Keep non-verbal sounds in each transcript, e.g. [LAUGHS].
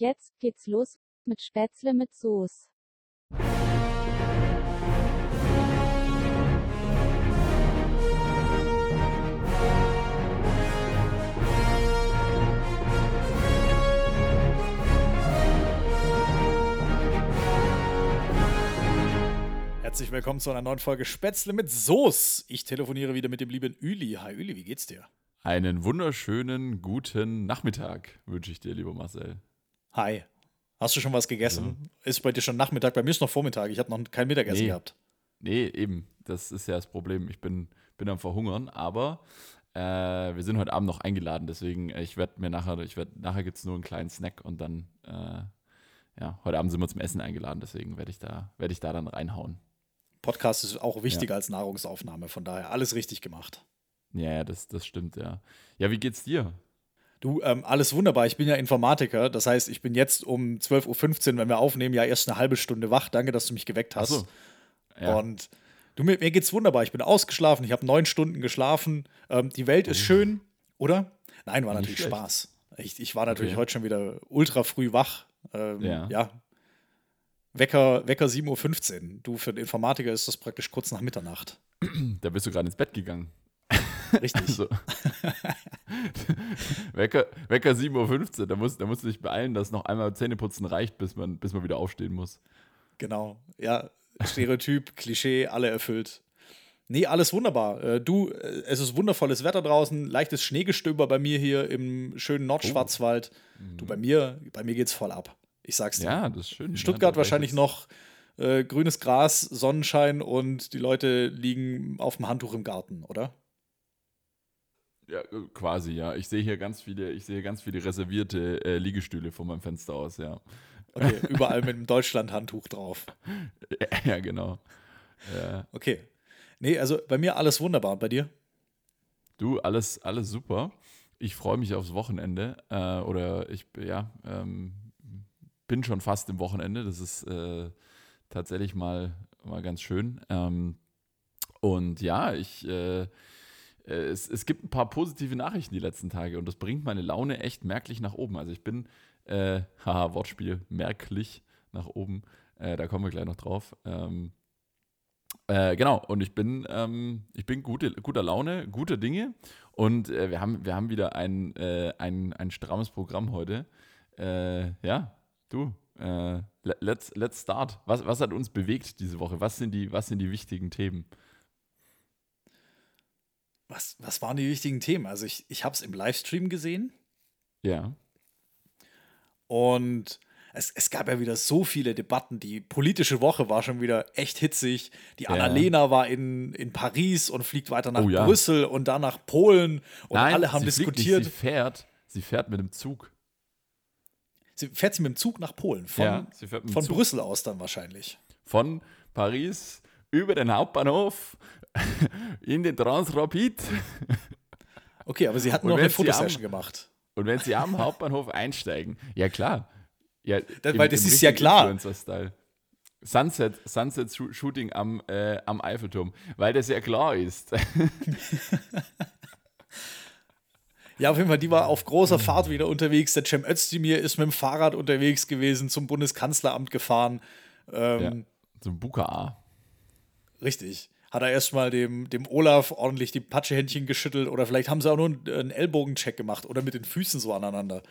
Jetzt geht's los mit Spätzle mit Soße. Herzlich willkommen zu einer neuen Folge Spätzle mit Soße. Ich telefoniere wieder mit dem lieben Üli. Hi Üli, wie geht's dir? Einen wunderschönen guten Nachmittag wünsche ich dir, lieber Marcel. Hi. Hast du schon was gegessen? Ist bei dir schon Nachmittag? Bei mir ist noch Vormittag. Ich habe noch kein Mittagessen Nee. gehabt. Nee, eben. Das ist ja das Problem. Ich bin, bin am Verhungern, aber äh, wir sind heute Abend noch eingeladen, deswegen äh, ich werde mir nachher, ich werde, nachher gibt es nur einen kleinen Snack und dann, äh, ja, heute Abend sind wir zum Essen eingeladen, deswegen werde ich da, werde ich da dann reinhauen. Podcast ist auch wichtiger als Nahrungsaufnahme. Von daher alles richtig gemacht. Ja, ja, das, das stimmt, ja. Ja, wie geht's dir? Du, ähm, alles wunderbar. Ich bin ja Informatiker. Das heißt, ich bin jetzt um 12.15 Uhr, wenn wir aufnehmen, ja erst eine halbe Stunde wach. Danke, dass du mich geweckt hast. So. Ja. Und du, mir, mir geht's wunderbar. Ich bin ausgeschlafen. Ich habe neun Stunden geschlafen. Ähm, die Welt ist schön, oder? Nein, war natürlich. Spaß. Ich, ich war natürlich Okay. heute schon wieder ultra früh wach. Ähm, Ja. ja. Wecker, Wecker 7.15 Uhr. Du, für den Informatiker ist das praktisch kurz nach Mitternacht. Da bist du gerade ins Bett gegangen. Richtig. So. Wecker, Wecker 7.15 Uhr, da musst, da musst du dich beeilen, dass noch einmal Zähneputzen reicht, bis man, bis man wieder aufstehen muss. Genau. Ja, Stereotyp, Klischee, alle erfüllt. Nee, alles wunderbar. Äh, du, äh, es ist wundervolles Wetter draußen, leichtes Schneegestöber bei mir hier im schönen Nordschwarzwald. Du, bei mir, bei mir geht's voll ab. Ich sag's dir. Ja, das ist schön. Stuttgart ja, wahrscheinlich noch äh, grünes Gras, Sonnenschein und die Leute liegen auf dem Handtuch im Garten, oder? Ja, äh, quasi, ja. Ich sehe hier ganz viele, ich sehe ganz viele reservierte äh, Liegestühle vor meinem Fenster aus, ja. Okay, [LAUGHS] überall mit einem Deutschland-Handtuch drauf. [LAUGHS] ja, genau. Ja. Okay. Nee, also bei mir alles wunderbar. Und bei dir? Du, alles, alles super. Ich freue mich aufs Wochenende. Äh, oder ich, ja, ähm, bin schon fast im Wochenende. Das ist äh, tatsächlich mal, mal ganz schön. Ähm, und ja, ich, äh, es, es gibt ein paar positive Nachrichten die letzten Tage und das bringt meine Laune echt merklich nach oben. Also ich bin, äh, [LAUGHS] haha, Wortspiel, merklich nach oben. Äh, da kommen wir gleich noch drauf. Ähm, äh, genau, und ich bin, ähm, ich bin gute, guter Laune, guter Dinge. Und äh, wir, haben, wir haben wieder ein, äh, ein, ein strammes Programm heute. Äh, ja, du, äh, le- let's, let's start. Was, was hat uns bewegt diese Woche? Was sind die, was sind die wichtigen Themen? Was, was waren die wichtigen Themen? Also ich, ich habe es im Livestream gesehen. Ja. Und es, es gab ja wieder so viele Debatten. Die politische Woche war schon wieder echt hitzig. Die Ja. Annalena war in, in Paris und fliegt weiter nach Oh ja. Brüssel und dann nach Polen. Und Nein, alle haben diskutiert. Nicht, sie fährt, sie fährt mit dem Zug. sie fährt sie mit dem Zug nach Polen. Von, Ja, von Zug. Brüssel aus dann wahrscheinlich. Von Paris über den Hauptbahnhof [LAUGHS] in den Transrapid. Okay, aber sie hatten noch eine Fotosession am- gemacht. Und wenn sie am Hauptbahnhof [LAUGHS] einsteigen, ja klar. Ja, Das- weil das ist ja klar. Sunset, Sunset Shoo- Shooting am, äh, am Eiffelturm, weil das ja klar ist. [LAUGHS] Ja, auf jeden Fall, die war auf großer Fahrt wieder unterwegs. Der Cem Özdemir ist mit dem Fahrrad unterwegs gewesen, zum Bundeskanzleramt gefahren. Ähm, ja, zum Buka. Richtig. Hat er erstmal dem, dem Olaf ordentlich die Patschehändchen geschüttelt oder vielleicht haben sie auch nur einen, einen Ellbogencheck gemacht oder mit den Füßen so aneinander.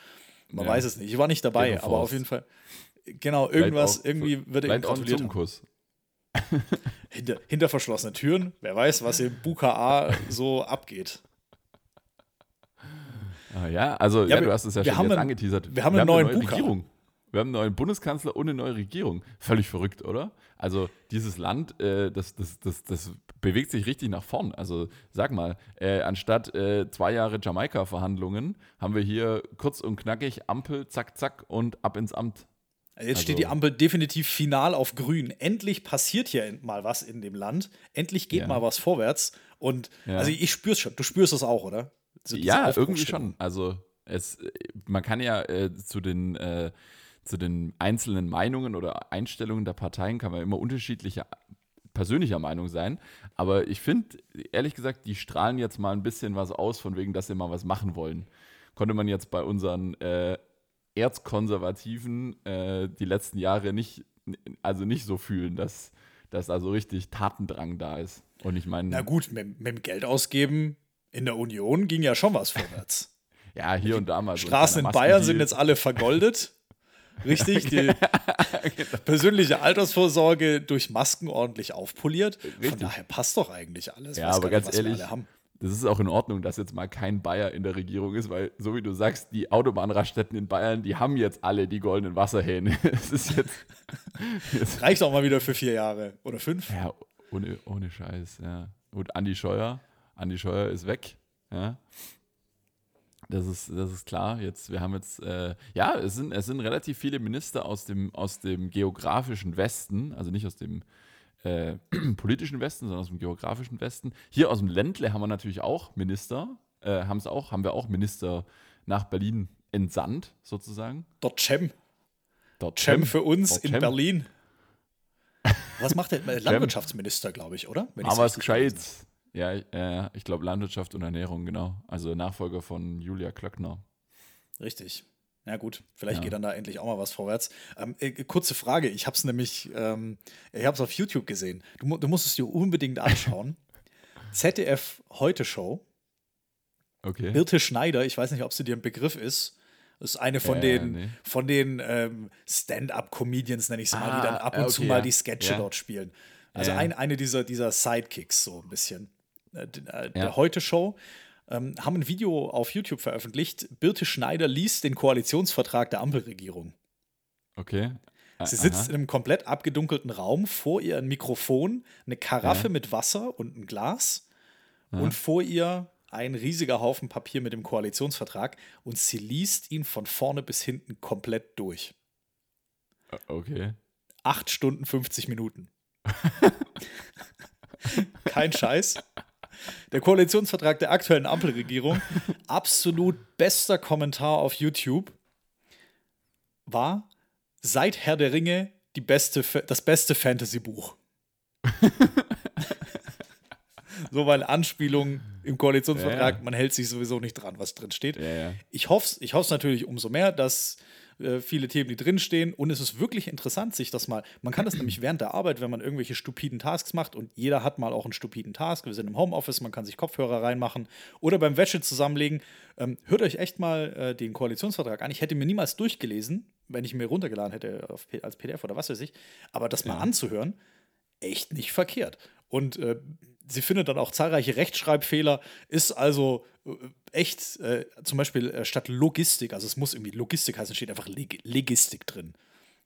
Man Ja. weiß es nicht. Ich war nicht dabei, Gegen aber auf jeden Fall. Genau, irgendwas, auch- irgendwie wird er ihm Vielleicht auch. Zungenkuss. [LAUGHS] Hinter, hinter verschlossenen Türen. Wer weiß, was im BUKA so abgeht. Ah, ja, also ja, Ja, wir- du hast es ja wir schon jetzt einen- angeteasert. wir haben einen neuen eine neue Buka. Regierung. Wir haben einen neuen Bundeskanzler und eine neue Regierung. Völlig verrückt, oder? Also dieses Land, äh, das, das, das, das bewegt sich richtig nach vorn. Also sag mal, äh, anstatt äh, zwei Jahre Jamaika-Verhandlungen haben wir hier kurz und knackig Ampel, zack, zack und ab ins Amt. Jetzt steht Also- die Ampel definitiv final auf grün. Endlich passiert hier mal was in dem Land. Endlich geht Ja. mal was vorwärts. Und Ja. also ich spür's schon. Du spürst es auch, oder? So Ja, irgendwie schon. Also es, man kann ja äh, zu den äh, zu den einzelnen Meinungen oder Einstellungen der Parteien kann man immer unterschiedlicher persönlicher Meinung sein. Aber ich finde, ehrlich gesagt, die strahlen jetzt mal ein bisschen was aus, von wegen, dass sie mal was machen wollen. Konnte man jetzt bei unseren äh, Erzkonservativen äh, die letzten Jahre nicht, also nicht so fühlen, dass, dass also richtig Tatendrang da ist. Und ich meine. Na gut, mit, mit dem Geld ausgeben in der Union ging ja schon was vorwärts. [LAUGHS] ja, hier und da mal. So Straßen in Bayern sind jetzt alle vergoldet. [LAUGHS] Richtig, [LAUGHS] die persönliche Altersvorsorge durch Masken ordentlich aufpoliert. Richtig. Von daher passt doch eigentlich alles. Ja, aber ganz nicht, ehrlich, das ist auch in Ordnung, dass jetzt mal kein Bayer in der Regierung ist, weil, so wie du sagst, die Autobahnraststätten in Bayern, die haben jetzt alle die goldenen Wasserhähne. [LAUGHS] Es ist jetzt, [LAUGHS] jetzt Reicht auch mal wieder für vier Jahre oder fünf. Ja, ohne, ohne Scheiß, ja. Gut, Andi Scheuer, Andi Scheuer ist weg, ja. Das ist, das ist klar. Jetzt, wir haben jetzt, äh, ja, es sind, es sind relativ viele Minister aus dem, aus dem geografischen Westen, also nicht aus dem äh, [CLEARS THROAT] politischen Westen, sondern aus dem geografischen Westen. Hier aus dem Ländle haben wir natürlich auch Minister, äh, haben es auch, haben wir auch Minister nach Berlin entsandt, sozusagen. Dort Cem. Dort Cem für uns Dort in Cem. Berlin. [LAUGHS] Was macht der Landwirtschaftsminister, glaube ich, oder? Aber es gescheit. Ja, äh, ich glaube Landwirtschaft und Ernährung, genau. Also Nachfolger von Julia Klöckner. Richtig. Ja gut, vielleicht ja. geht dann da endlich auch mal was vorwärts. Ähm, äh, kurze Frage, ich habe es nämlich, ähm, ich habe es auf YouTube gesehen. Du, du, musst es dir unbedingt anschauen. [LAUGHS] ZDF Heute Show. Okay. Birte Schneider, ich weiß nicht, ob sie dir ein Begriff ist. Das ist eine von äh, den, nee. von den ähm, Stand-up-Comedians, nenne ich sie ah, mal, die dann ab und okay, zu mal die Sketche ja. dort spielen. Also ein, eine dieser, dieser Sidekicks, so ein bisschen. Äh, äh der Heute Show ähm, haben ein Video auf YouTube veröffentlicht. Birte Schneider liest den Koalitionsvertrag der Ampelregierung. Okay. Sie sitzt Aha. in einem komplett abgedunkelten Raum, vor ihr ein Mikrofon, eine Karaffe ja. mit Wasser und ein Glas Aha. und vor ihr ein riesiger Haufen Papier mit dem Koalitionsvertrag und sie liest ihn von vorne bis hinten komplett durch. Okay. Acht Stunden 50 Minuten. [LAUGHS] Kein Scheiß. Der Koalitionsvertrag der aktuellen Ampelregierung, [LAUGHS] absolut bester Kommentar auf YouTube, war seit Herr der Ringe die beste, das beste Fantasy-Buch. [LAUGHS] so, weil Anspielung im Koalitionsvertrag, ja, ja. man hält sich sowieso nicht dran, was drin steht. Ja, ich hoffe es ich natürlich umso mehr, dass äh, viele Themen, die drinstehen. Und es ist wirklich interessant, sich das mal. Man kann das nämlich während der Arbeit, wenn man irgendwelche stupiden Tasks macht, und jeder hat mal auch einen stupiden Task. Wir sind im Homeoffice, man kann sich Kopfhörer reinmachen oder beim Wäsche zusammenlegen. Ähm, hört euch echt mal äh, den Koalitionsvertrag an. Ich hätte mir niemals durchgelesen, wenn ich mir runtergeladen hätte auf, als PDF oder was weiß ich. Aber das mal anzuhören, echt nicht verkehrt. Und äh, sie findet dann auch zahlreiche Rechtschreibfehler, ist also äh, echt, äh, zum Beispiel äh, statt Logistik, also es muss irgendwie Logistik heißen, steht einfach Leg Legistik drin.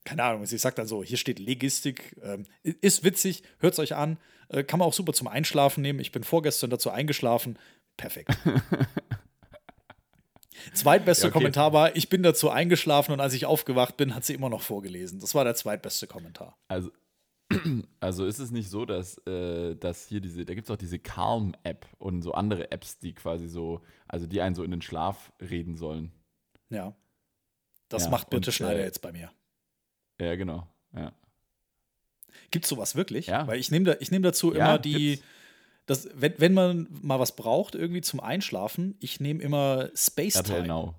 Keine Ahnung, sie sagt dann so, hier steht Legistik, ähm, ist witzig, hört es euch an, äh, kann man auch super zum Einschlafen nehmen. Ich bin vorgestern dazu eingeschlafen, perfekt. [LAUGHS] Zweitbester ja, okay. Kommentar war, ich bin dazu eingeschlafen und als ich aufgewacht bin, hat sie immer noch vorgelesen. Das war der zweitbeste Kommentar. Also, also ist es nicht so, dass, äh, dass hier diese, da gibt es auch diese Calm-App und so andere Apps, die quasi so, also die einen so in den Schlaf reden sollen. Ja. Das ja, macht Birte Schneider äh, jetzt bei mir. Ja, genau. Ja. Gibt es sowas wirklich? Ja. Weil ich nehme da, nehm dazu ja, immer die, das, wenn, wenn man mal was braucht, irgendwie zum Einschlafen, ich nehme immer Space Time. Now.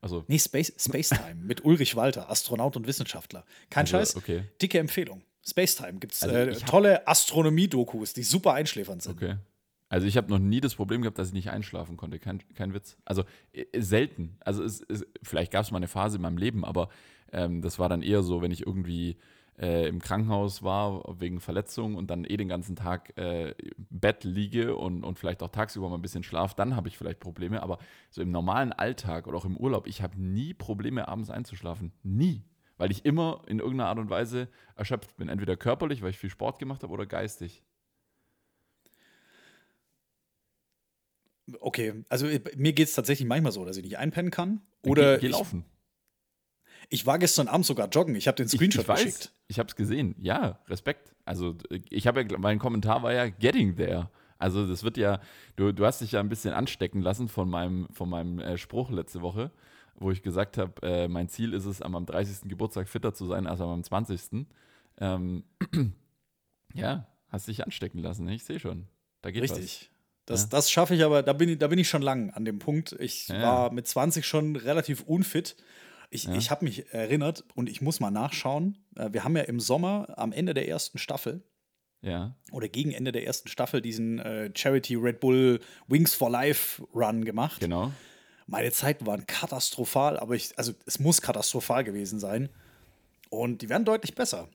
Also. Nee, Space, Space Time mit Ulrich Walter, Astronaut und Wissenschaftler. Kein also, Scheiß. Okay. Dicke Empfehlung. Spacetime gibt es also äh, tolle Astronomie-Dokus, die super einschläfernd sind. Okay. Also ich habe noch nie das Problem gehabt, dass ich nicht einschlafen konnte. Kein, kein Witz. Also äh, selten. Also es, es, vielleicht gab es mal eine Phase in meinem Leben, aber ähm, das war dann eher so, wenn ich irgendwie äh, im Krankenhaus war wegen Verletzung und dann eh den ganzen Tag äh, im Bett liege und, und vielleicht auch tagsüber mal ein bisschen schlaf, dann habe ich vielleicht Probleme. Aber so im normalen Alltag oder auch im Urlaub, ich habe nie Probleme, abends einzuschlafen. Nie weil ich immer in irgendeiner Art und Weise erschöpft bin. Entweder körperlich, weil ich viel Sport gemacht habe, oder geistig. Okay, also äh, mir geht es tatsächlich manchmal so, dass ich nicht einpennen kann. Oder geh, geh laufen. Ich, ich, war gestern Abend sogar joggen. Ich habe den Screenshot ich, ich weiß, geschickt. Ich habe es gesehen. Ja, Respekt. Also ich habe ja, mein Kommentar war ja getting there. Also das wird ja, du, du hast dich ja ein bisschen anstecken lassen von meinem, von meinem äh, Spruch letzte Woche wo ich gesagt habe, äh, mein Ziel ist es, am 30. Geburtstag fitter zu sein als am 20. Ähm, [CLEARS THROAT] ja, hast dich anstecken lassen, ich sehe schon. Da geht Richtig. Was. Das, ja. das schaffe ich aber, da bin ich, da bin ich schon lang an dem Punkt. Ich ja. war mit 20 schon relativ unfit. Ich, Ja. ich habe mich erinnert und ich muss mal nachschauen. Äh, Wir haben ja im Sommer am Ende der ersten Staffel Ja. oder gegen Ende der ersten Staffel diesen äh, Charity Red Bull Wings for Life Run gemacht. Genau. Meine Zeiten waren katastrophal, aber ich, also es muss katastrophal gewesen sein. Und die werden deutlich besser.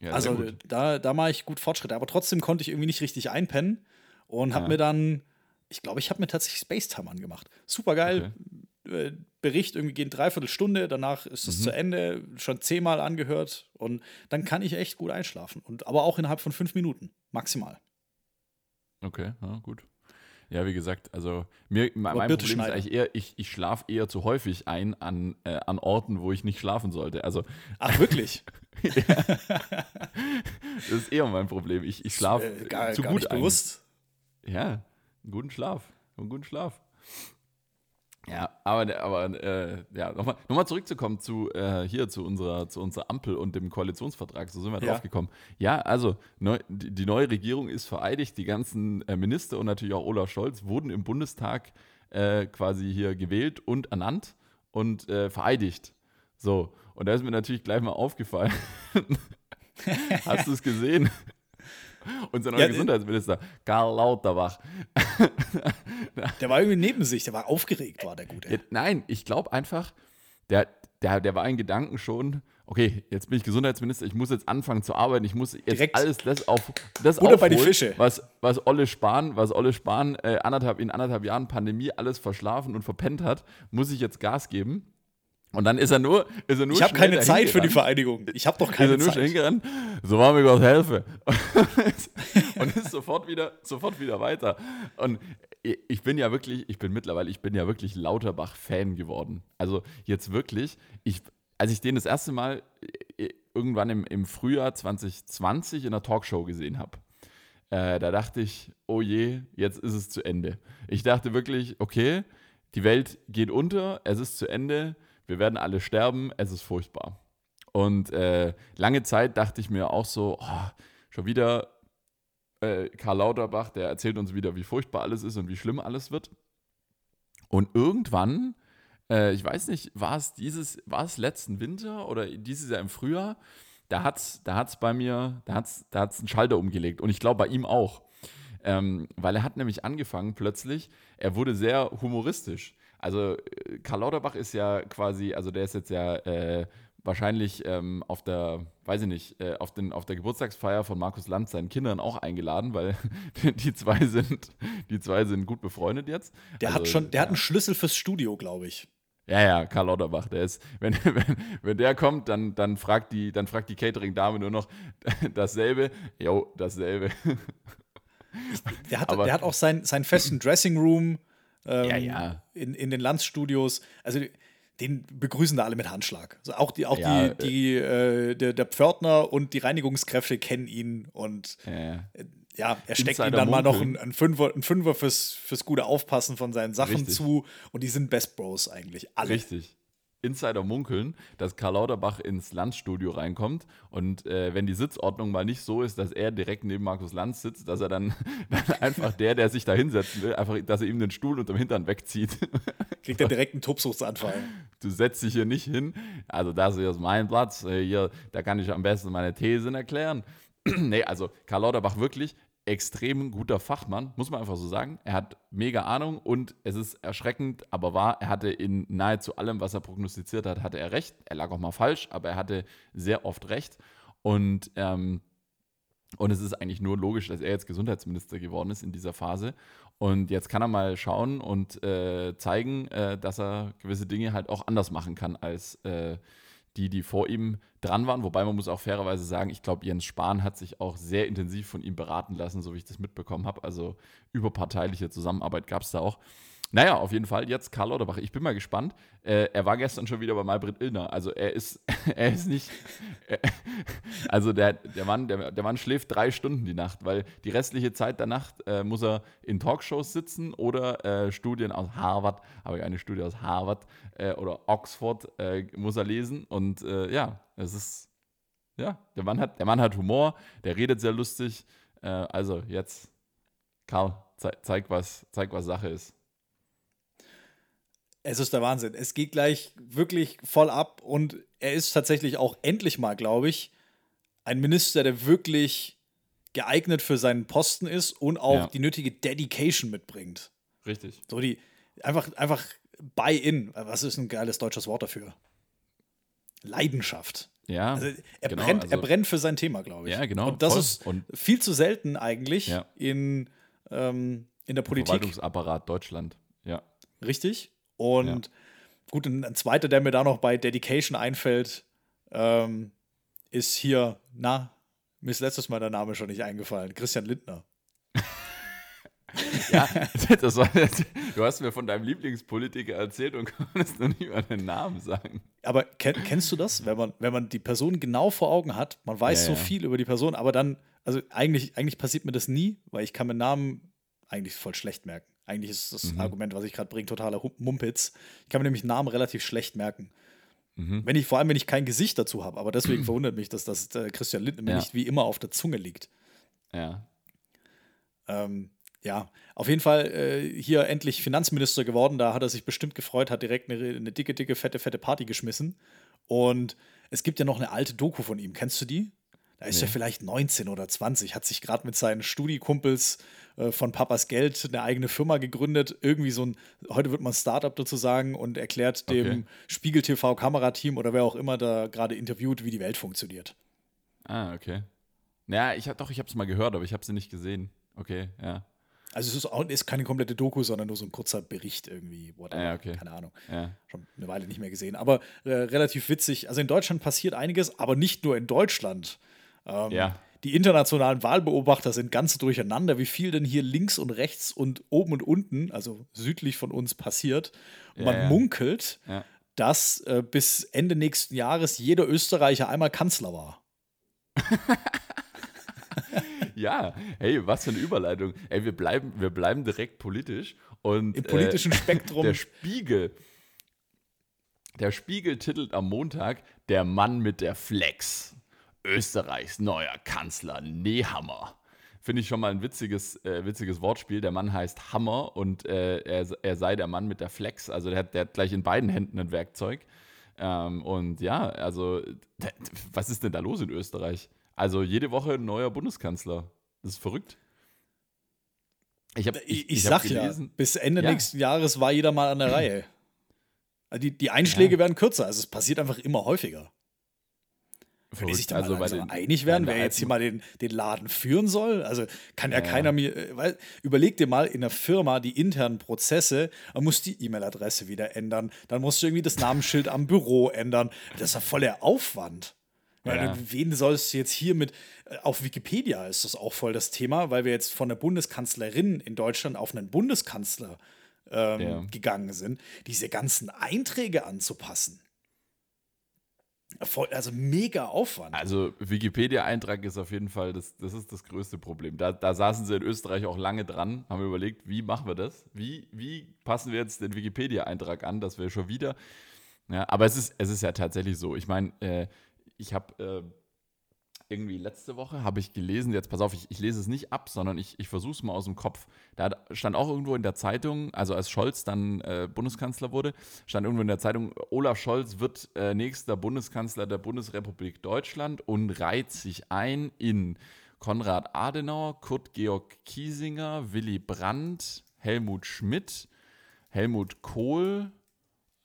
Ja, also da, da mache ich gut Fortschritte. Aber trotzdem konnte ich irgendwie nicht richtig einpennen und habe Ja. mir dann, ich glaube, ich habe mir tatsächlich Space Time angemacht. Super geil. Äh, Bericht irgendwie gehen dreiviertel Stunde, danach ist Mhm. es zu Ende, schon zehnmal angehört und dann kann ich echt gut einschlafen. Und aber auch innerhalb von fünf Minuten, maximal. Okay, ja, gut. Ja, wie gesagt, also mir, mein Problem ist eigentlich eher, ich, ich schlafe eher zu häufig ein an, äh, an Orten, wo ich nicht schlafen sollte. Also Ach, wirklich? [LAUGHS] das ist eher mein Problem. Ich, ich schlafe äh, zu gar gut nicht ein. bewusst. Ja, einen guten Schlaf. Einen guten Schlaf. Ja, aber, aber äh, ja, nochmal noch mal zurückzukommen zu äh, hier zu unserer, zu unserer Ampel und dem Koalitionsvertrag, so sind wir Ja. drauf gekommen. Ja, also neu, die, die neue Regierung ist vereidigt, die ganzen äh, Minister und natürlich auch Olaf Scholz wurden im Bundestag äh, quasi hier gewählt und ernannt und äh, vereidigt. So, und da ist mir natürlich gleich mal aufgefallen. [LAUGHS] Hast du es gesehen? [LAUGHS] Unser neuer Ja, Gesundheitsminister, Karl Lauterbach. [LAUGHS] Der war irgendwie neben sich, der war aufgeregt, war der Gute. Ja, nein, ich glaube einfach, der, der, der war in Gedanken schon, okay, jetzt bin ich Gesundheitsminister, ich muss jetzt anfangen zu arbeiten, ich muss jetzt Direkt alles das auf das Butter bei die Fische. was was Olle Spahn, was Olle Spahn äh, anderthalb, in anderthalb Jahren Pandemie alles verschlafen und verpennt hat, muss ich jetzt Gas geben. Und dann ist er nur, ist er nur Ich habe keine Zeit für die gerannt. Vereidigung. Ich habe doch Ist keine er nur Zeit. hingerannt, so war mir Gott helfe. und ist sofort wieder, sofort wieder weiter. Und ich bin ja wirklich, ich bin mittlerweile, ich bin ja wirklich Lauterbach-Fan geworden. Also jetzt wirklich, ich, als ich den das erste Mal äh, irgendwann im, im Frühjahr 2020 in einer Talkshow gesehen habe, äh, da dachte ich, oh je, jetzt ist es zu Ende. Ich dachte wirklich, okay, die Welt geht unter, es ist zu Ende, wir werden alle sterben, es ist furchtbar. Und äh, lange Zeit dachte ich mir auch so, oh, schon wieder äh, Karl Lauterbach, der erzählt uns wieder, wie furchtbar alles ist und wie schlimm alles wird. Und irgendwann, äh, ich weiß nicht, war es dieses, war es letzten Winter oder dieses Jahr im Frühjahr, da hat es da hat's bei mir, da hat es da hat's einen Schalter umgelegt. Und ich glaube bei ihm auch. Ähm, weil er hat nämlich angefangen plötzlich, er wurde sehr humoristisch. Also äh, Karl Lauterbach ist ja quasi, also der ist jetzt ja äh, wahrscheinlich ähm, auf der, weiß ich nicht, äh, auf, den, auf der Geburtstagsfeier von Markus Lanz seinen Kindern auch eingeladen, weil [LAUGHS] die zwei sind, die zwei sind gut befreundet jetzt. Der Also, hat schon, der hat ja. einen Schlüssel fürs Studio, glaube ich. Ja, ja, Karl Lauterbach, der ist, wenn, [LAUGHS] wenn, wenn der kommt, dann, dann fragt die, dann fragt die Catering-Dame nur noch [LAUGHS] dasselbe. Jo, dasselbe. Der hat, Aber- der hat auch sein, seinen festen Dressing Room ähm, Ja, ja. In, in den Landsstudios. Also den begrüßen da alle mit Handschlag. Also auch die, auch Ja, die, die äh, der, der Pförtner und die Reinigungskräfte kennen ihn und Ja, ja, er steckt ihm dann mal noch einen, einen Fünfer, einen Fünfer fürs, fürs gute Aufpassen von seinen Sachen Richtig. zu und die sind Best Bros eigentlich. Alle. Richtig. Insider munkeln, dass Karl Lauterbach ins Lanzstudio reinkommt und äh, wenn die Sitzordnung mal nicht so ist, dass er direkt neben Markus Lanz sitzt, dass er dann, [LAUGHS] dann einfach der, der sich da hinsetzen will, einfach, dass er ihm den Stuhl unterm Hintern wegzieht. [LAUGHS] Kriegt er direkt einen Tobsuchtsanfall. du setzt dich hier nicht hin. Also das hier ist mein Platz. Äh, Hier, da kann ich am besten meine Thesen erklären. [CLEARS THROAT] nee, also Karl Lauterbach wirklich extrem guter Fachmann, muss man einfach so sagen. Er hat mega Ahnung und es ist erschreckend, aber wahr, er hatte in nahezu allem, was er prognostiziert hat, hatte er recht. Er lag auch mal falsch, aber er hatte sehr oft recht. Und ähm, und es ist eigentlich nur logisch, dass er jetzt Gesundheitsminister geworden ist in dieser Phase. Und jetzt kann er mal schauen und äh, zeigen, äh, dass er gewisse Dinge halt auch anders machen kann als äh, die, die vor ihm dran waren. Wobei man muss auch fairerweise sagen, ich glaube, Jens Spahn hat sich auch sehr intensiv von ihm beraten lassen, so wie ich das mitbekommen habe. Also überparteiliche Zusammenarbeit gab es da auch. Naja, auf jeden Fall jetzt Karl Lauterbach. Ich bin mal gespannt. Äh, er war gestern schon wieder bei Maybrit Illner. Also er ist, [LAUGHS] er ist nicht. äh, [LAUGHS] also der, der, Mann, der, der Mann schläft drei Stunden die Nacht, weil die restliche Zeit der Nacht äh, muss er in Talkshows sitzen oder äh, Studien aus Harvard, habe ich eine Studie aus Harvard äh, oder Oxford äh, muss er lesen. Und äh, ja, es ist. Ja, der Mann hat, der Mann hat Humor, der redet sehr lustig. Also jetzt, Karl, zei zeig was, zeig, was Sache ist. Es ist der Wahnsinn. Es geht gleich wirklich voll ab und er ist tatsächlich auch endlich mal, glaube ich, ein Minister, der wirklich geeignet für seinen Posten ist und auch Ja. die nötige Dedication mitbringt. Richtig. So die einfach einfach Buy-in. Was ist ein geiles deutsches Wort dafür? Leidenschaft. Ja. Also er, genau, brennt, er also- brennt für sein Thema, glaube ich. Ja, genau, Und das voll. ist Und- viel zu selten eigentlich Ja. in, ähm, in der Politik. Verwaltungsapparat Deutschland. Ja. Richtig. Und gut, ein, ein zweiter, der mir da noch bei Dedication einfällt, ähm, ist hier, na, mir ist letztes Mal der Name schon nicht eingefallen, Christian Lindner. [LAUGHS] Ja, [LAUGHS] das war, du hast mir von deinem Lieblingspolitiker erzählt und [LAUGHS] konntest noch nicht mal den Namen sagen. Aber kenn, kennst du das, wenn man, wenn man die Person genau vor Augen hat, man weiß Ja, so ja. viel über die Person, aber dann, also eigentlich, eigentlich passiert mir das nie, weil ich kann mir Namen eigentlich voll schlecht merken. Eigentlich ist das Mhm. Argument, was ich gerade bringe, totaler Mumpitz. Ich kann mir nämlich Namen relativ schlecht merken. Mhm. Wenn ich, vor allem, wenn ich kein Gesicht dazu habe. Aber deswegen [CLEARS THROAT] verwundert mich, dass das äh, Christian Lindner mir Ja. nicht wie immer auf der Zunge liegt. Ja. Ähm, ja, auf jeden Fall äh, hier endlich Finanzminister geworden. Da hat er sich bestimmt gefreut, hat direkt eine, eine dicke, dicke, fette, fette Party geschmissen. Und es gibt ja noch eine alte Doku von ihm. Kennst du die? Da ist Nee. er vielleicht 19 oder 20, hat sich gerade mit seinen Studikumpels äh, von Papas Geld eine eigene Firma gegründet. Irgendwie so ein, heute wird man Startup dazu sagen und erklärt dem Okay. Spiegel TV Kamerateam oder wer auch immer da gerade interviewt, wie die Welt funktioniert. Ah, okay. Ja, ich hab, doch, ich habe es mal gehört, aber ich habe sie nicht gesehen. Okay, ja. Also es ist, auch, ist keine komplette Doku, sondern nur so ein kurzer Bericht irgendwie. Whatever. Ja, okay. Keine Ahnung. Ja. Schon eine Weile nicht mehr gesehen. Aber äh, relativ witzig. Also in Deutschland passiert einiges, aber nicht nur in Deutschland. Ähm, Ja. Die internationalen Wahlbeobachter sind ganz durcheinander, wie viel denn hier links und rechts und oben und unten, also südlich von uns, passiert. Ja, man ja. munkelt, dass äh, bis Ende nächsten Jahres jeder Österreicher einmal Kanzler war. [LAUGHS] Ja, hey, was für eine Überleitung. Ey, wir bleiben, wir bleiben direkt politisch. Und, Im politischen äh, Spektrum. [LAUGHS] Der Spiegel. Der Spiegel titelt am Montag Der Mann mit der Flex. Österreichs neuer Kanzler Nehammer. Finde ich schon mal ein witziges, äh, witziges Wortspiel. Der Mann heißt Hammer und äh, er, er sei der Mann mit der Flex. Also der hat, der hat gleich in beiden Händen ein Werkzeug. Ähm, und ja, also was ist denn da los in Österreich? Also jede Woche ein neuer Bundeskanzler. Das ist verrückt. Ich habe Ich, ich, hab sag ja, gelesen, bis Ende Ja. nächsten Jahres war jeder mal an der [CLEARS THROAT] Reihe. Also Die, die Einschläge Ja. werden kürzer, also es passiert einfach immer häufiger. Wenn die sich Also mal den, einig werden, wer jetzt hier mal den, den Laden führen soll. Also kann ja, Ja, keiner mir, äh, weil, überleg dir mal in der Firma die internen Prozesse, man muss die E-Mail-Adresse wieder ändern, dann musst du irgendwie das Namensschild am Büro ändern. Das ist ja voll der Aufwand. Ja. Wen sollst du jetzt hier mit, äh, auf Wikipedia ist das auch voll das Thema, weil wir jetzt von der Bundeskanzlerin in Deutschland auf einen Bundeskanzler ähm, Ja. gegangen sind, diese ganzen Einträge anzupassen. Also mega Aufwand. Also Wikipedia-Eintrag ist auf jeden Fall, das, das ist das größte Problem. Da, da saßen sie in Österreich auch lange dran, haben überlegt, wie machen wir das? Wie, wie passen wir jetzt den Wikipedia-Eintrag an, dass wir schon wieder. Ja, aber es ist, es ist ja tatsächlich so. Ich meine, äh, ich habe äh, irgendwie letzte Woche habe ich gelesen, jetzt pass auf, ich, ich lese es nicht ab, sondern ich, ich versuche es mal aus dem Kopf. Da stand auch irgendwo in der Zeitung, also als Scholz dann äh, Bundeskanzler wurde, stand irgendwo in der Zeitung, Olaf Scholz wird äh, nächster Bundeskanzler der Bundesrepublik Deutschland und reiht sich ein in Konrad Adenauer, Kurt Georg Kiesinger, Willy Brandt, Helmut Schmidt, Helmut Kohl,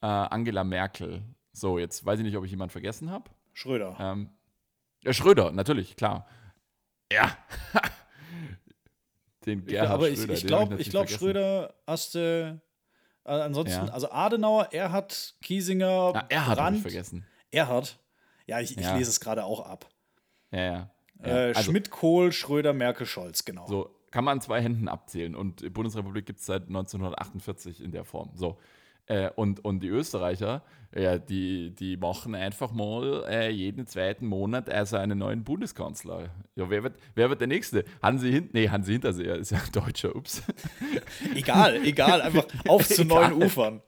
äh, Angela Merkel. So, jetzt weiß ich nicht, ob ich jemanden vergessen habe. Schröder. Ähm, ja, Schröder, natürlich, klar. Ja. [LAUGHS] Den Gerhard aber ich, Schröder. ich glaube, ich glaub. Schröder hast du. Äh, ansonsten, Ja. also Adenauer, Erhard, Kiesinger, Ah, Erhard habe ich vergessen. Erhard. Ja, ich, ich Ja. lese es gerade auch ab. Ja, ja. ja. Äh, also, Schmidt, Kohl, Schröder, Merkel, Scholz, genau. So, kann man an zwei Händen abzählen. Und die Bundesrepublik gibt es seit 1948 in der Form. So. Äh, und, und die Österreicher, ja, die, die machen einfach mal äh, jeden zweiten Monat also einen neuen Bundeskanzler. Ja, wer wird, wer wird der Nächste? Hansi Hin nee, Hansi Hinterseher ist ja ein Deutscher, ups. [LAUGHS] Egal, egal, einfach auf zu neuen Egal. Ufern.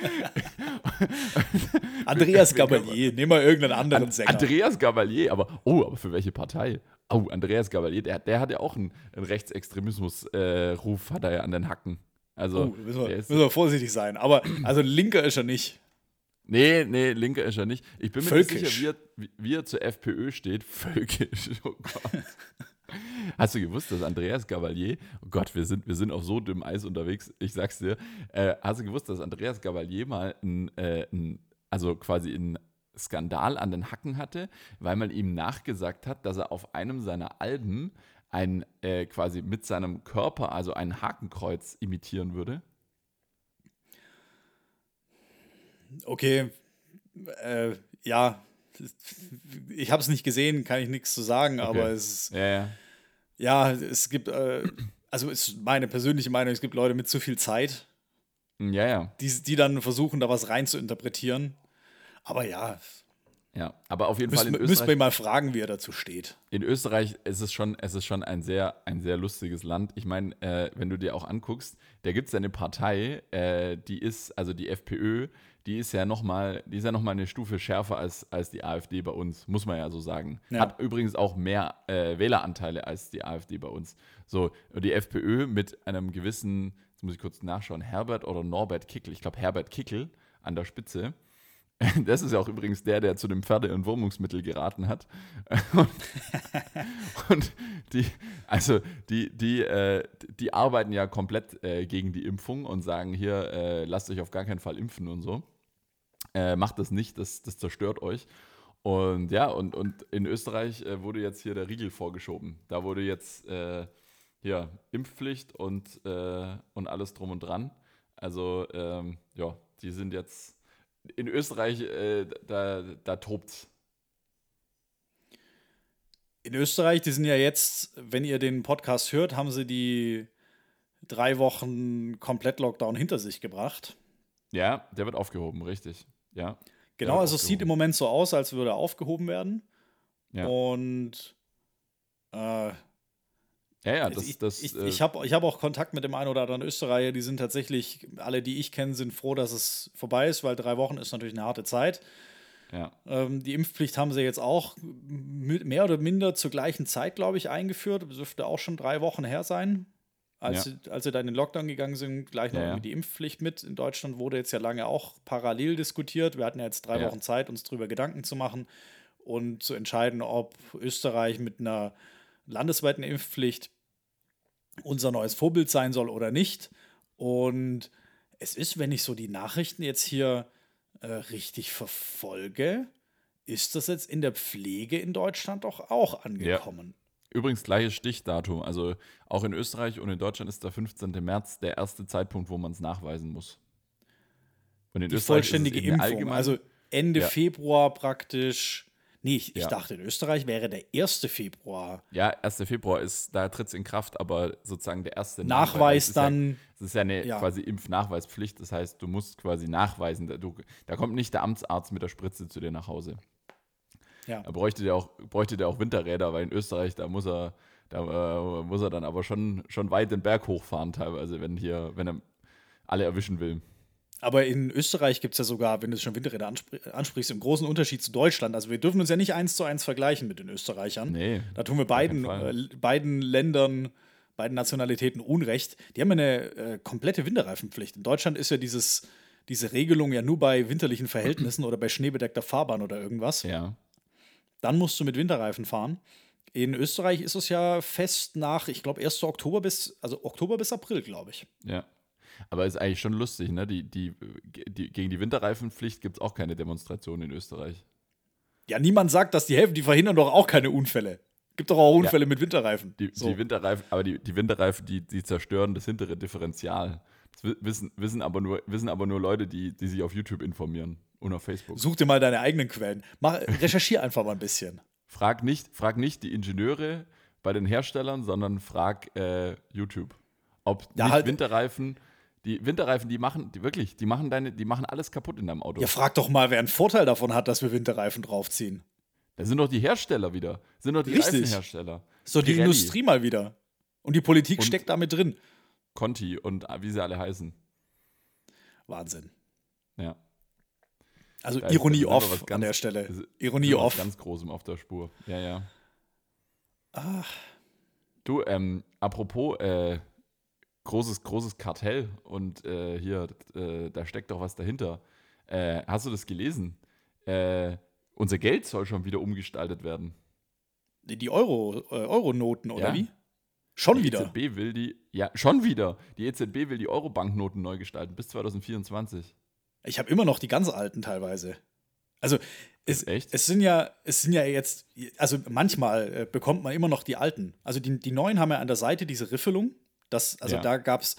[LAUGHS] Andreas Gabalier, nehmen wir irgendeinen anderen Sänger. Andreas Gabalier, aber oh, aber für welche Partei? Oh, Andreas Gabalier, der, der hat ja auch einen, einen Rechtsextremismus-Ruf, hat er ja an den Hacken. Also, oh, müssen wir, müssen wir vorsichtig sein. Aber also linker ist er nicht. nee, nee, linker ist er nicht. Ich bin mir Völkisch. nicht sicher, wie er, wie er zur FPÖ steht. Völkisch, [LAUGHS] oh Gott. Hast du gewusst, dass Andreas Gavalier, oh Gott, wir sind, wir sind auf so dünnem Eis unterwegs, ich sag's dir, äh, hast du gewusst, dass Andreas Gavalier mal ein, äh, ein, also quasi einen Skandal an den Hacken hatte, weil man ihm nachgesagt hat, dass er auf einem seiner Alben ein äh, quasi mit seinem Körper, also ein Hakenkreuz imitieren würde? Okay, äh, ja, ich habe es nicht gesehen, kann ich nichts zu sagen, Okay. aber es ist, Ja, ja. ja, es gibt, äh, also ist meine persönliche Meinung, es gibt Leute mit zu viel Zeit, Ja, ja. die, die dann versuchen, da was rein zu interpretieren. Aber ja, Ja, aber auf jeden Fall müssen, in müssen Österreich, wir ihn mal fragen, wie er dazu steht. in Österreich ist es schon, es ist schon ein sehr, ein sehr lustiges Land. Ich meine, äh, wenn du dir auch anguckst, da gibt es eine Partei, äh, die ist, also die FPÖ, die ist ja nochmal, die ist ja noch mal eine Stufe schärfer als, als die AfD bei uns, muss man ja so sagen. Ja. Hat übrigens auch mehr äh, Wähleranteile als die AfD bei uns. So, und die FPÖ mit einem gewissen, jetzt muss ich kurz nachschauen, Herbert oder Norbert Kickel, ich glaube Herbert Kickel an der Spitze. [LAUGHS] Das ist ja auch übrigens der, der zu dem Pferde- und Wurmungsmittel geraten hat. [LAUGHS] Und, und die, also die, die, äh, die arbeiten ja komplett äh, gegen die Impfung und sagen hier, äh, lasst euch auf gar keinen Fall impfen und so. Äh, macht das nicht, das, das zerstört euch. Und ja, und, und in Österreich äh, wurde jetzt hier der Riegel vorgeschoben. Da wurde jetzt äh, hier Impfpflicht und, äh, und alles drum und dran. Also ähm, ja, die sind jetzt in Österreich, äh, da, da tobt's. In Österreich, die sind ja jetzt, wenn ihr den Podcast hört, haben sie die drei Wochen Komplett-Lockdown hinter sich gebracht. Ja, der wird aufgehoben, richtig. Ja. Genau, also es sieht im Moment so aus, als würde er aufgehoben werden. Ja. Und äh, Ja, ja, das, ich, das, ich, äh, ich habe ich hab auch Kontakt mit dem einen oder anderen Österreicher, die sind tatsächlich, alle, die ich kenne, sind froh, dass es vorbei ist, weil drei Wochen ist natürlich eine harte Zeit. ja, Ähm, die Impfpflicht haben sie jetzt auch mehr oder minder zur gleichen Zeit, glaube ich, eingeführt. Das dürfte auch schon drei Wochen her sein. Als, Ja. sie, als sie dann in den Lockdown gegangen sind, gleich noch Ja, ja. die Impfpflicht mit. In Deutschland wurde jetzt ja lange auch parallel diskutiert. Wir hatten ja jetzt drei. Wochen Zeit, uns darüber Gedanken zu machen und zu entscheiden, ob Österreich mit einer landesweiten Impfpflicht unser neues Vorbild sein soll oder nicht. Und es ist, wenn ich so die Nachrichten jetzt hier äh, richtig verfolge, ist das jetzt in der Pflege in Deutschland doch auch angekommen. Übrigens gleiches Stichdatum. Also auch in Österreich und in Deutschland ist der 15. März der erste Zeitpunkt, wo man es nachweisen muss. Und in Die Österreich ist es vollständige Impfung. Also Ende Ja. Februar praktisch. Nee, ich, ich Ja. dachte, in Österreich wäre der 1. Februar. ja, 1. Februar ist, da tritt es in Kraft, aber sozusagen der erste Nachweis es ist Ja, dann. es ist ja eine Ja. quasi Impfnachweispflicht. Das heißt, du musst quasi nachweisen. Da, du, da kommt nicht der Amtsarzt mit der Spritze zu dir nach Hause. Ja. Da bräuchte der auch, bräuchte der auch Winterräder, weil in Österreich, da muss er, da äh, muss er dann aber schon, schon weit den Berg hochfahren, teilweise, wenn hier, wenn er alle erwischen will. Aber in Österreich gibt es ja sogar, wenn du schon Winterräder anspr ansprichst, einen großen Unterschied zu Deutschland. Also wir dürfen uns ja nicht eins zu eins vergleichen mit den Österreichern. Nee. Da tun wir beiden, äh, beiden Ländern, beiden Nationalitäten Unrecht. Die haben ja eine äh, komplette Winterreifenpflicht. In Deutschland ist ja dieses, diese Regelung ja nur bei winterlichen Verhältnissen oder bei schneebedeckter Fahrbahn oder irgendwas. Ja. Dann musst du mit Winterreifen fahren. In Österreich ist es ja fest nach, ich glaube, 1. Oktober bis, also Oktober bis April, glaube ich. Ja. Aber ist eigentlich schon lustig, ne? Die, die, die, gegen die Winterreifenpflicht gibt es auch keine Demonstration in Österreich. Ja, niemand sagt, dass die helfen, die verhindern doch auch keine Unfälle. Gibt doch auch Unfälle mit Winterreifen. Die, so. die Winterreifen, aber die, die Winterreifen, die, die zerstören das hintere Differential. Das wi- wissen, wissen, aber nur, wissen aber nur Leute, die, die sich auf YouTube informieren und auf Facebook. Such dir mal deine eigenen Quellen. Mach, recherchier einfach mal ein bisschen. Frag nicht, frag nicht die Ingenieure bei den Herstellern, sondern frag äh, YouTube. Ob Ja, halt- Winterreifen, die Winterreifen, die machen, die wirklich, die machen deine, die machen alles kaputt in deinem Auto. Ja, frag doch mal, wer einen Vorteil davon hat, dass wir Winterreifen draufziehen. Das sind doch die Hersteller wieder. Sind doch die Richtig. Reifenhersteller. Ist doch die Industrie mal wieder. Und die Politik Und- steckt damit drin. Conti und äh, wie sie alle heißen. Wahnsinn. Ja. Also Da Ironie da off was an ganz- der Stelle. Ironie off. Ganz großem auf der Spur. Ja, ja. Ach, Du, ähm, apropos äh, großes, großes Kartell und äh, hier, äh, da steckt doch was dahinter. Äh, hast du das gelesen? Äh, unser Geld soll schon wieder umgestaltet werden. Die Euro, äh, Euronoten, oder Ja. wie? Schon die wieder. EZB will die, ja, schon wieder. Die EZB will die Euro-Banknoten neu gestalten bis 2024. Ich habe immer noch die ganz alten teilweise. Also es, echt? es sind ja, es sind ja jetzt, also manchmal äh, bekommt man immer noch die alten. Also die, die neuen haben ja an der Seite diese Riffelung. Das, also Ja. da gab es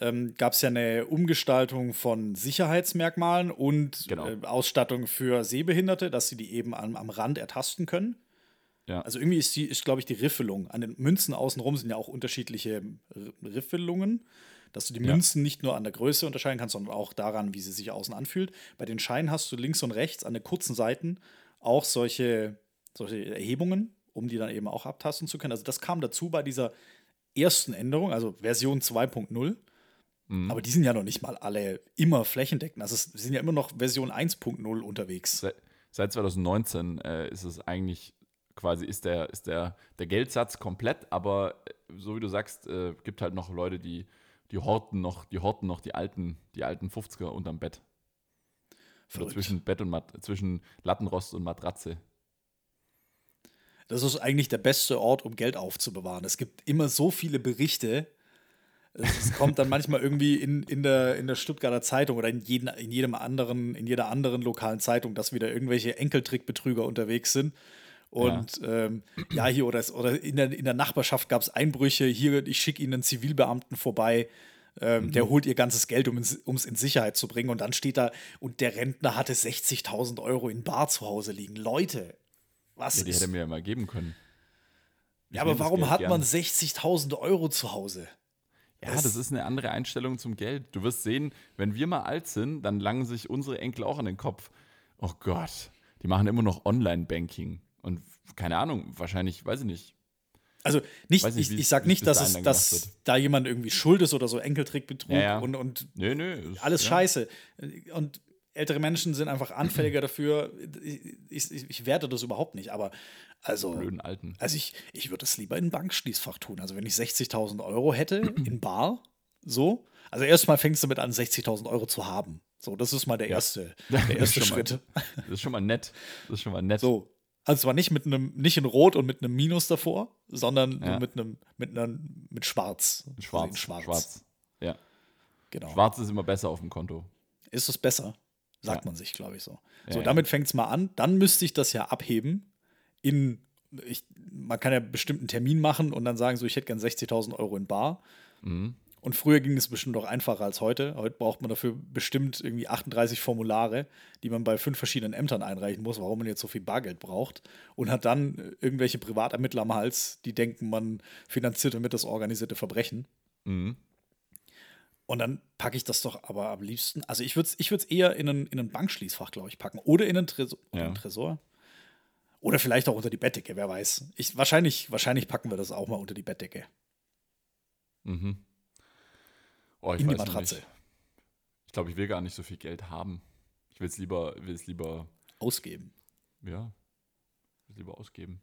ähm, gab's ja eine Umgestaltung von Sicherheitsmerkmalen und Genau. äh, Ausstattung für Sehbehinderte, dass sie die eben am, am Rand ertasten können. Ja. Also irgendwie ist die, ist, glaube ich, die Riffelung. An den Münzen außenrum sind ja auch unterschiedliche R- Riffelungen, dass du die Ja. Münzen nicht nur an der Größe unterscheiden kannst, sondern auch daran, wie sie sich außen anfühlt. Bei den Scheinen hast du links und rechts an den kurzen Seiten auch solche, solche Erhebungen, um die dann eben auch abtasten zu können. Also das kam dazu bei dieser ersten Änderung, also Version 2.0. Mhm. Aber die sind ja noch nicht mal alle immer flächendeckend. Also es sind ja immer noch Version 1.0 unterwegs. Seit, seit 2019 äh, ist es eigentlich quasi, ist der, ist der, der Geldsatz komplett, aber äh, so wie du sagst, äh, gibt halt noch Leute, die, die horten noch, die horten noch die alten, die alten 50er unterm Bett. Oder zwischen Bett und Mat zwischen Lattenrost und Matratze. Das ist eigentlich der beste Ort, um Geld aufzubewahren. Es gibt immer so viele Berichte. Es kommt dann manchmal irgendwie in, in, der, in der Stuttgarter Zeitung oder in, jeden, in, jedem anderen, in jeder anderen lokalen Zeitung, dass wieder irgendwelche Enkeltrickbetrüger unterwegs sind. Und ja, ähm, ja hier oder, oder in, der, in der Nachbarschaft gab es Einbrüche. Hier, ich schicke Ihnen einen Zivilbeamten vorbei. Ähm, Der holt ihr ganzes Geld, um es in Sicherheit zu bringen. Und dann steht da, und der Rentner hatte 60.000 Euro in Bar zu Hause liegen. Leute, was Ja, die ist hätte mir ja mal geben können. Ich ja, aber warum hat gern. man 60.000 Euro zu Hause? Ja, Das- das ist eine andere Einstellung zum Geld. Du wirst sehen, wenn wir mal alt sind, dann langen sich unsere Enkel auch an den Kopf. Oh Gott, die machen immer noch Online-Banking. Und keine Ahnung, wahrscheinlich, weiß ich nicht. Also nicht, nicht, ich, ich sag wie nicht, dass, es, dass da jemand irgendwie schuld ist oder so Enkeltrickbetrug Ja, ja. Und, und Nö, nö. alles ja. scheiße. Und ältere Menschen sind einfach anfälliger dafür. Ich, ich, ich werte das überhaupt nicht, aber also, Blöden Alten. also ich, ich würde es lieber in ein Bankschließfach tun. Also wenn ich 60.000 Euro hätte [CLEARS THROAT] in Bar, so. Also erstmal fängst du damit an, 60.000 Euro zu haben. So, das ist mal der Ja. erste, [LAUGHS] der erste schon mal- Schritt. Das ist schon mal nett. Das ist schon mal nett. So. Also zwar nicht mit einem, nicht in Rot und mit einem Minus davor, sondern Ja. mit einem, mit einem, mit Schwarz. Schwarz. Schwarz. Schwarz. Ja. Genau. Schwarz ist immer besser auf dem Konto. Ist es besser? Sagt Ja. man sich, glaube ich, so. Ja, so, ja. damit fängt es mal an. Dann müsste ich das ja abheben in, ich, man kann ja bestimmt einen Termin machen und dann sagen so, ich hätte gern 60.000 Euro in Bar. Mhm. Und früher ging es bestimmt auch einfacher als heute. Heute braucht man dafür bestimmt irgendwie 38 Formulare, die man bei fünf verschiedenen Ämtern einreichen muss, warum man jetzt so viel Bargeld braucht. Und hat dann äh, irgendwelche Privatermittler am Hals, die denken, man finanziert damit das organisierte Verbrechen. Mhm. Und dann packe ich das doch aber am liebsten. Also ich würde es ich würd's eher in ein, in ein Bankschließfach, glaube ich, packen. Oder in einen Tresor. Ja. einen Tresor. Oder vielleicht auch unter die Bettdecke, wer weiß. Ich, wahrscheinlich, wahrscheinlich packen wir das auch mal unter die Bettdecke. Mhm. Oh, ich in die Matratze. Ich glaube, ich will gar nicht so viel Geld haben. Ich will es lieber, will es lieber, Ausgeben. ja, will lieber ausgeben.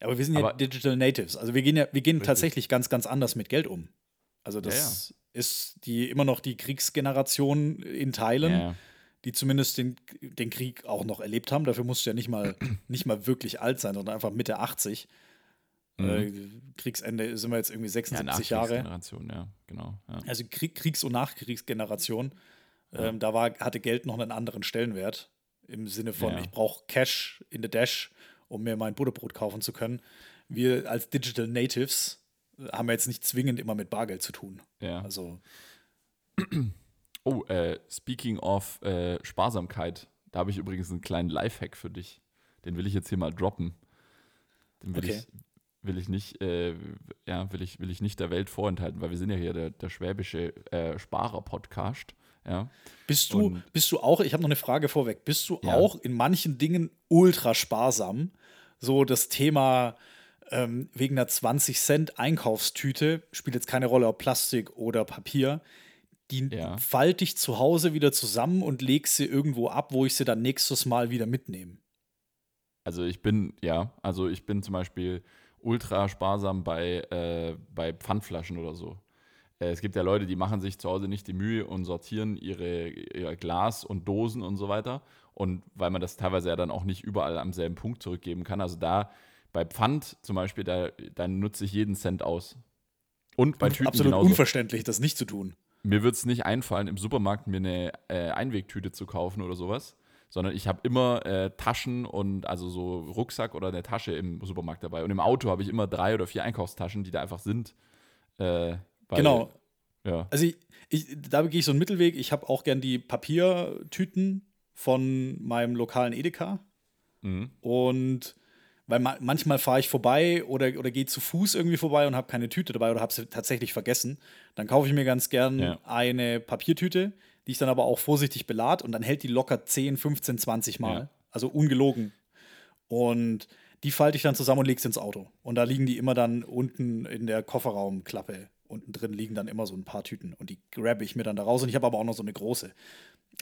Aber wir sind ja Aber- Digital Natives. Also wir gehen ja, wir gehen Richtig. tatsächlich ganz, ganz anders mit Geld um. Also das ist die immer noch die Kriegsgeneration in Teilen, Ja, ja. die zumindest den, den Krieg auch noch erlebt haben. Dafür musst du ja nicht mal, [CLEARS THROAT] nicht mal wirklich alt sein, sondern einfach Mitte 80. Mhm. Äh, Kriegsende sind wir jetzt irgendwie ja, 76 Jahre. Nachkriegsgeneration, ja, genau. Ja. Also Krieg, Kriegs- und Nachkriegsgeneration. Ja. Ähm, da war, hatte Geld noch einen anderen Stellenwert. Im Sinne von, Ja. ich brauche Cash in the Dash, um mir mein Butterbrot kaufen zu können. Wir als Digital Natives haben ja jetzt nicht zwingend immer mit Bargeld zu tun. ja. Also, Oh, äh, speaking of äh, Sparsamkeit, da habe ich übrigens einen kleinen Lifehack für dich. Den will ich jetzt hier mal droppen. Den will Okay. ich will ich nicht, äh, ja, will ich, will ich nicht der Welt vorenthalten, weil wir sind ja hier der, der schwäbische äh, Sparer-Podcast. Ja. bist du, Und- bist du auch, ich habe noch eine Frage vorweg, bist du Ja. auch in manchen Dingen ultra sparsam? So das Thema ähm, wegen einer 20 Cent Einkaufstüte, spielt jetzt keine Rolle, ob Plastik oder Papier, die Ja. falte ich zu Hause wieder zusammen und lege sie irgendwo ab, wo ich sie dann nächstes Mal wieder mitnehme. Also ich bin, ja, also ich bin zum Beispiel ultra sparsam bei, äh, bei Pfandflaschen oder so. Äh, es gibt ja Leute, die machen sich zu Hause nicht die Mühe und sortieren ihre, ihr Glas und Dosen und so weiter. Und weil man das teilweise ja dann auch nicht überall am selben Punkt zurückgeben kann. Also da bei Pfand zum Beispiel, da, da nutze ich jeden Cent aus. Und bei Tüten Absolut genauso. unverständlich, das nicht zu tun. Mir wird es nicht einfallen, im Supermarkt mir eine äh, Einwegtüte zu kaufen oder sowas, sondern ich habe immer äh, Taschen und also so Rucksack oder eine Tasche im Supermarkt dabei. Und im Auto habe ich immer drei oder vier Einkaufstaschen, die da einfach sind. Äh, weil, Genau. Ja. Also ich, ich, da gehe ich so einen Mittelweg. Ich habe auch gern die Papiertüten von meinem lokalen Edeka. Mhm. Und weil ma manchmal fahre ich vorbei oder, oder gehe zu Fuß irgendwie vorbei und habe keine Tüte dabei oder habe sie tatsächlich vergessen. Dann kaufe ich mir ganz gern Ja. eine Papiertüte, die ich dann aber auch vorsichtig belad und dann hält die locker 10, 15, 20 Mal. Ja. Also ungelogen. Und die falte ich dann zusammen und lege sie ins Auto. Und da liegen die immer dann unten in der Kofferraumklappe. Unten drin liegen dann immer so ein paar Tüten. Und die grabbe ich mir dann da raus. Und ich habe aber auch noch so eine große.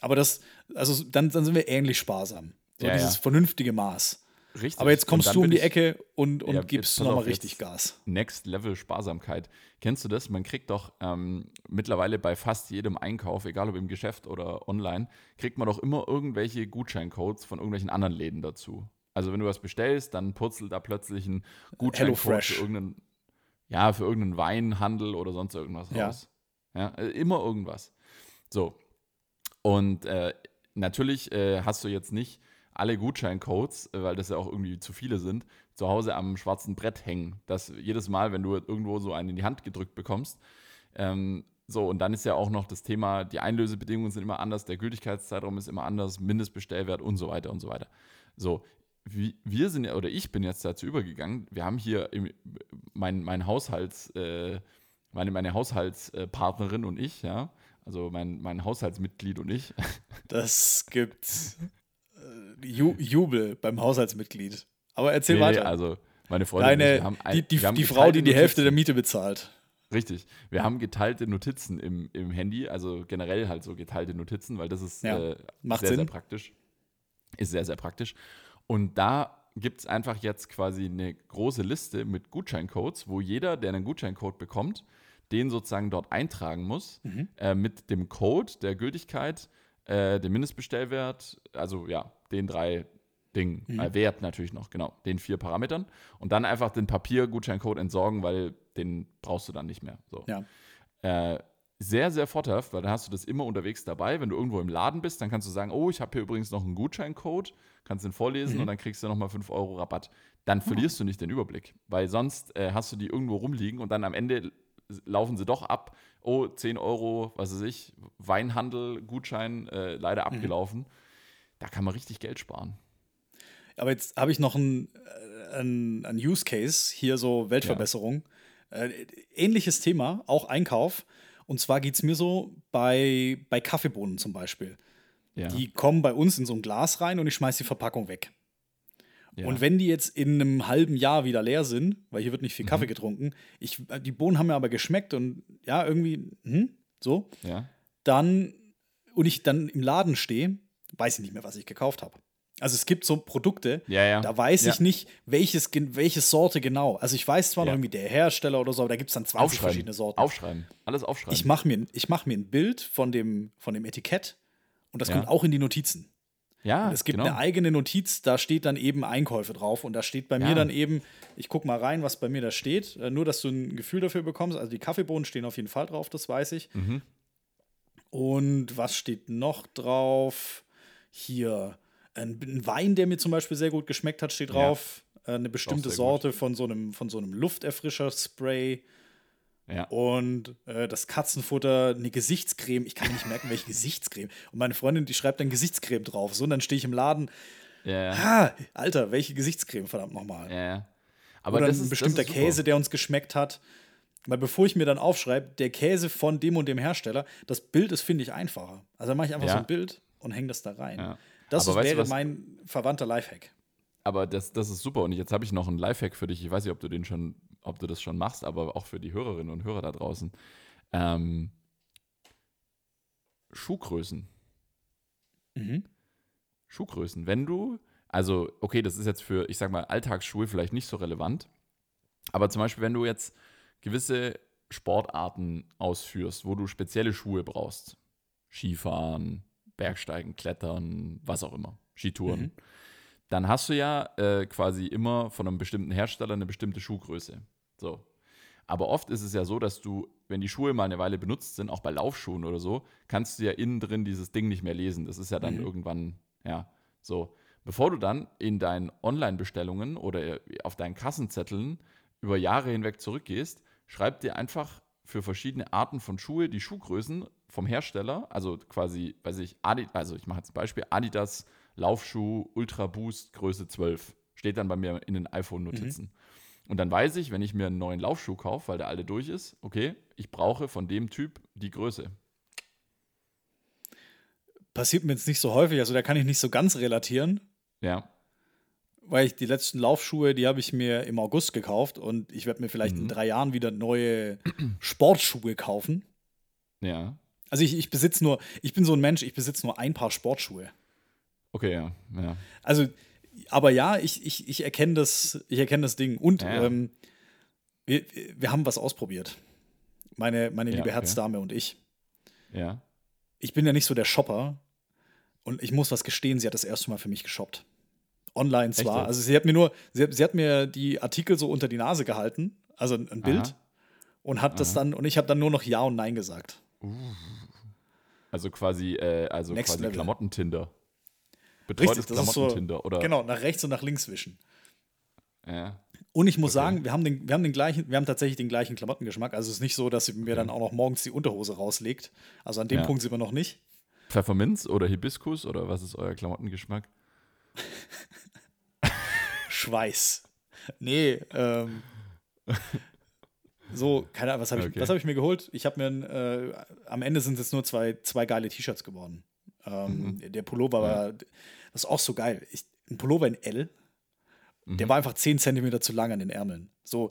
Aber das, also dann, dann sind wir ähnlich sparsam. So Ja, dieses vernünftige Maß. Richtig. Aber jetzt kommst du um die Ecke und, und Ja, gibst nochmal richtig Gas. Next Level Sparsamkeit. Kennst du das? Man kriegt doch ähm, mittlerweile bei fast jedem Einkauf, egal ob im Geschäft oder online, kriegt man doch immer irgendwelche Gutscheincodes von irgendwelchen anderen Läden dazu. Also wenn du was bestellst, dann purzelt da plötzlich ein Gutscheincode für irgendeinen, ja, für irgendeinen Weinhandel oder sonst irgendwas Ja. raus. Ja, äh, immer irgendwas. So. Und äh, natürlich äh, hast du jetzt nicht alle Gutscheincodes, äh, weil das ja auch irgendwie zu viele sind, zu Hause am schwarzen Brett hängen. Dass jedes Mal, wenn du irgendwo so einen in die Hand gedrückt bekommst, ähm, so, und dann ist ja auch noch das Thema, die Einlösebedingungen sind immer anders, der Gültigkeitszeitraum ist immer anders, Mindestbestellwert und so weiter und so weiter. So, wir sind ja, oder ich bin jetzt dazu übergegangen, wir haben hier im, mein, mein Haushalts, äh, meine, meine Haushaltspartnerin und ich, ja, also mein, mein Haushaltsmitglied und ich, Das gibt äh, Ju Jubel beim Haushaltsmitglied. Aber erzähl Nee, weiter. also meine ich, Deine, haben ein, die, die, haben die Frau, die die Hälfte der Notizen. Miete bezahlt. Richtig. Wir haben geteilte Notizen im, im Handy, also generell halt so geteilte Notizen, weil das ist Ja, äh, sehr, sehr Sinn. praktisch. Ist sehr, sehr praktisch. Und da gibt es einfach jetzt quasi eine große Liste mit Gutscheincodes, wo jeder, der einen Gutscheincode bekommt, den sozusagen dort eintragen muss, Mhm. äh, mit dem Code, der Gültigkeit, äh, dem Mindestbestellwert, also ja, den drei Dingen, Mhm. äh, Wert natürlich noch, genau, den vier Parametern und dann einfach den Papiergutscheincode entsorgen, weil den brauchst du dann nicht mehr. So. Ja. Äh, sehr, sehr vorteilhaft, weil dann hast du das immer unterwegs dabei. Wenn du irgendwo im Laden bist, dann kannst du sagen, oh, ich habe hier übrigens noch einen Gutscheincode, kannst den vorlesen Mhm. und dann kriegst du nochmal 5 Euro Rabatt. Dann verlierst du nicht den Überblick, weil sonst äh, hast du die irgendwo rumliegen und dann am Ende laufen sie doch ab. Oh, 10 Euro, was weiß ich, Weinhandel, Gutschein, äh, leider Mhm. abgelaufen. Da kann man richtig Geld sparen. Aber jetzt habe ich noch einen ein, ein Use Case, hier so Weltverbesserung. Äh, ähnliches Thema, auch Einkauf. Und zwar geht es mir so bei, bei Kaffeebohnen zum Beispiel. Ja. Die kommen bei uns in so ein Glas rein und ich schmeiße die Verpackung weg. Ja. Und wenn die jetzt in einem halben Jahr wieder leer sind, weil hier wird nicht viel Mhm. Kaffee getrunken, ich, die Bohnen haben mir aber geschmeckt und ja, irgendwie, hm, so, ja. dann und ich dann im Laden stehe, weiß ich nicht mehr, was ich gekauft habe. Also es gibt so Produkte, Ja, ja. da weiß ich Ja. nicht, welches, welche Sorte genau. Also ich weiß zwar noch irgendwie der Hersteller oder so, aber da gibt es dann 20 Aufschreiben. verschiedene Sorten. Aufschreiben. Alles aufschreiben. Ich mache mir, ich mach mir ein Bild von dem, von dem Etikett und das kommt auch in die Notizen. Ja, Und es gibt genau. eine eigene Notiz, da steht dann eben Einkäufe drauf und da steht bei Ja. mir dann eben, ich gucke mal rein, was bei mir da steht, äh, nur dass du ein Gefühl dafür bekommst. Also die Kaffeebohnen stehen auf jeden Fall drauf, das weiß ich. Mhm. Und was steht noch drauf? Hier ein, ein Wein, der mir zum Beispiel sehr gut geschmeckt hat, steht Ja. drauf. Äh, Eine bestimmte Sorte von so einem, von so einem Lufterfrischer-Spray. Ja. Und äh, das Katzenfutter, eine Gesichtscreme. Ich kann nicht merken, welche Gesichtscreme. Und meine Freundin, die schreibt dann Gesichtscreme drauf. So, und dann stehe ich im Laden. Ja. Ah, Alter, welche Gesichtscreme, verdammt nochmal. ja. Aber Oder das ein ist, bestimmter das ist. Käse, der uns geschmeckt hat. Weil bevor ich mir dann aufschreibe, der Käse von dem und dem Hersteller, das Bild ist, finde ich, einfacher. Also dann mache ich einfach Ja. so ein Bild und hänge das da rein. Ja. Das ist, du wäre was- mein verwandter Lifehack. Aber das, das ist super. Und jetzt habe ich noch einen Lifehack für dich. Ich weiß nicht, ob du den schon, ob du das schon machst, aber auch für die Hörerinnen und Hörer da draußen. Ähm, Schuhgrößen. Mhm. Schuhgrößen. Wenn du, also, okay, das ist jetzt für, ich sag mal, Alltagsschuhe vielleicht nicht so relevant. Aber zum Beispiel, wenn du jetzt gewisse Sportarten ausführst, wo du spezielle Schuhe brauchst, Skifahren, Bergsteigen, Klettern, was auch immer, Skitouren, Mhm. dann hast du ja äh, quasi immer von einem bestimmten Hersteller eine bestimmte Schuhgröße. So. Aber oft ist es ja so, dass du, wenn die Schuhe mal eine Weile benutzt sind, auch bei Laufschuhen oder so, kannst du ja innen drin dieses Ding nicht mehr lesen. Das ist ja dann Mhm. irgendwann, ja, so. Bevor du dann in deinen Online-Bestellungen oder auf deinen Kassenzetteln über Jahre hinweg zurückgehst, schreib dir einfach für verschiedene Arten von Schuhe die Schuhgrößen vom Hersteller, also quasi, weiß ich, Adi, also ich mache jetzt ein Beispiel, Adidas Laufschuh Ultra Boost Größe 12. Steht dann bei mir in den iPhone-Notizen. Und dann weiß ich, wenn ich mir einen neuen Laufschuh kaufe, weil der alte durch ist, okay, ich brauche von dem Typ die Größe. Passiert mir jetzt nicht so häufig, also da kann ich nicht so ganz relatieren, Ja. weil ich die letzten Laufschuhe, die habe ich mir im August gekauft und ich werde mir vielleicht in Mhm. drei Jahren wieder neue [CLEARS THROAT] Sportschuhe kaufen. Ja. Also ich, ich besitze nur, ich bin so ein Mensch, ich besitze nur ein Paar Sportschuhe. Okay, ja. ja. Also, aber ja, ich, ich, ich erkenne das, ich erkenne das Ding. Und Ja, ähm, wir, wir haben was ausprobiert. Meine, meine Ja, liebe. Herzdame und ich. Ja. Ich bin ja nicht so der Shopper. Und ich muss was gestehen, sie hat das erste Mal für mich geshoppt. Online zwar. jetzt? Also sie hat mir nur, sie hat, sie hat mir die Artikel so unter die Nase gehalten, also ein, ein Bild, Aha. und hat das dann, und ich habe dann nur noch Ja und Nein gesagt. Also quasi, äh, also Next quasi. Klamottentinder. Betreutes ist so, Klamottentinder, oder? genau, nach rechts und nach links wischen. Ja. Und ich muss Okay. sagen, wir haben, den, wir haben den gleichen, wir haben tatsächlich den gleichen Klamottengeschmack. Also es ist nicht so, dass sie mir dann auch noch morgens die Unterhose rauslegt. Also an dem Ja. Punkt sind wir noch nicht. Pfefferminz oder Hibiskus oder was ist euer Klamottengeschmack? [LAUGHS] Schweiß. Nee, ähm. So, keine Ahnung, was habe ich, Okay. was hab ich mir geholt? Ich habe mir, äh, am Ende sind es nur zwei, zwei geile T-Shirts geworden. Ähm, Der Pullover war, das ist auch so geil. Ich, ein Pullover in L, der war einfach 10 Zentimeter zu lang an den Ärmeln. So,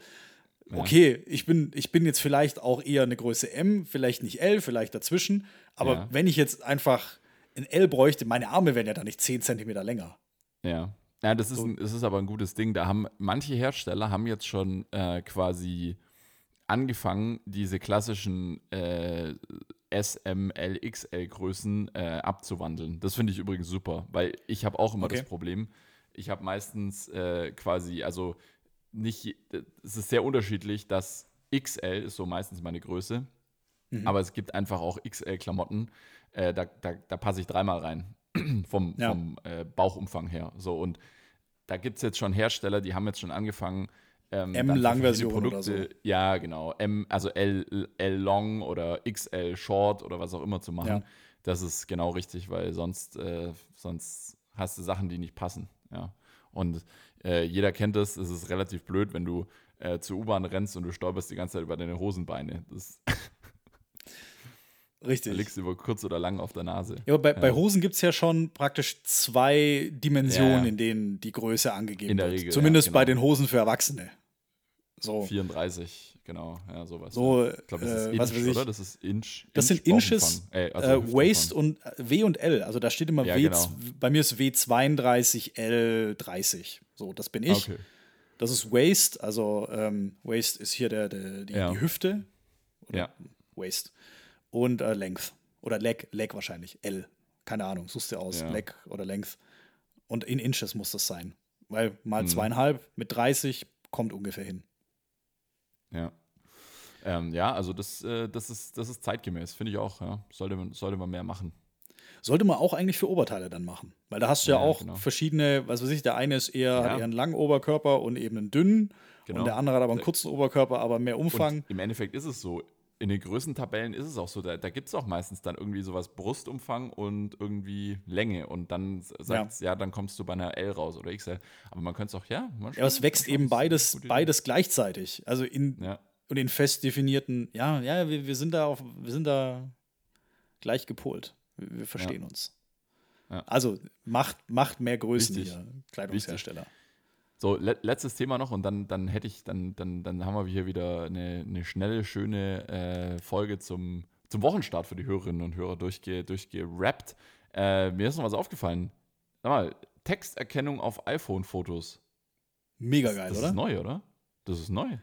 okay, ich bin, ich bin jetzt vielleicht auch eher eine Größe M, vielleicht nicht L, vielleicht dazwischen. Aber Ja. wenn ich jetzt einfach ein L bräuchte, meine Arme wären ja dann nicht 10 Zentimeter länger. Ja. Ja, das ist, So. ein, das ist aber ein gutes Ding. Da haben manche Hersteller haben jetzt schon äh, quasi angefangen, diese klassischen äh, S, M, L, XL Größen äh, abzuwandeln. Das finde ich übrigens super, weil ich habe auch immer Okay. das Problem. Ich habe meistens äh, quasi, also nicht, es ist sehr unterschiedlich, dass XL ist so meistens meine Größe, Mhm. aber es gibt einfach auch XL-Klamotten, äh, da, da, da passe ich dreimal rein [CLEARS THROAT] vom, Ja. vom äh, Bauchumfang her. So und da gibt es jetzt schon Hersteller, die haben jetzt schon angefangen. Ähm, M dann für Langversion verschiedene oder so. Ja, genau. M, also L, L Long oder XL Short oder was auch immer zu machen. Ja. Das ist genau richtig, weil sonst, äh, sonst hast du Sachen, die nicht passen. Ja. Und äh, jeder kennt das, es ist relativ blöd, wenn du äh, zur U-Bahn rennst und du stolperst die ganze Zeit über deine Hosenbeine. Das, da [LAUGHS] Richtig. liegst du über kurz oder lang auf der Nase. Ja, aber bei, bei Ja. Hosen gibt es ja schon praktisch zwei Dimensionen, Ja, ja. in denen die Größe angegeben In der wird. Regel, Zumindest ja, bei genau. den Hosen für Erwachsene. So. 34, genau, ja, sowas. So, ja. ich glaube, das ist äh, Inch, was weiß ich. oder? Das ist Inch. Das sind Inch Inches. Äh, also äh. Waist und äh, W und L. Also da steht immer Ja, W, genau. bei mir ist W32, L30. So, das bin ich. Okay. Das ist Waist, also ähm, Waist ist hier der, der, die, Ja. die Hüfte. Ja. Waist. Und äh, Length. Oder Leg, Leg wahrscheinlich. L. Keine Ahnung, suchst dir aus. Leg oder Length. Und in Inches muss das sein. Weil mal Mhm. zweieinhalb mit 30 kommt ungefähr hin. Ja. Ähm, ja, also das, äh, das, ist, das ist zeitgemäß, finde ich auch. Ja. Sollte, man, sollte man mehr machen. Sollte man auch eigentlich für Oberteile dann machen. Weil da hast du ja, Ja, auch genau. verschiedene, was weiß ich, der eine ist eher, Ja. hat eher einen langen Oberkörper und eben einen dünnen. Genau. Und der andere hat aber einen kurzen Oberkörper, aber mehr Umfang. Und im Endeffekt ist es so. In den Größentabellen ist es auch so, da, da gibt es auch meistens dann irgendwie sowas Brustumfang und irgendwie Länge. Und dann sagt ja. ja, dann kommst du bei einer L raus oder XL. Aber man könnte es auch, ja. ja, aber es wächst eben beides, beides gleichzeitig. Also in, Ja. und in fest definierten, ja, ja, wir, wir sind da auf, wir sind da gleich gepolt. Wir, wir verstehen uns. Ja. Also macht, macht mehr Größen Wichtig. hier, Kleidungshersteller. So, le letztes Thema noch und dann, dann hätte ich, dann, dann, dann haben wir hier wieder eine, eine schnelle, schöne äh, Folge zum, zum Wochenstart für die Hörerinnen und Hörer durchge, durchgerappt. Äh, mir ist noch was aufgefallen. Sag mal, Texterkennung auf iPhone-Fotos. Mega Das, geil, das oder? ist neu, oder? Das ist neu.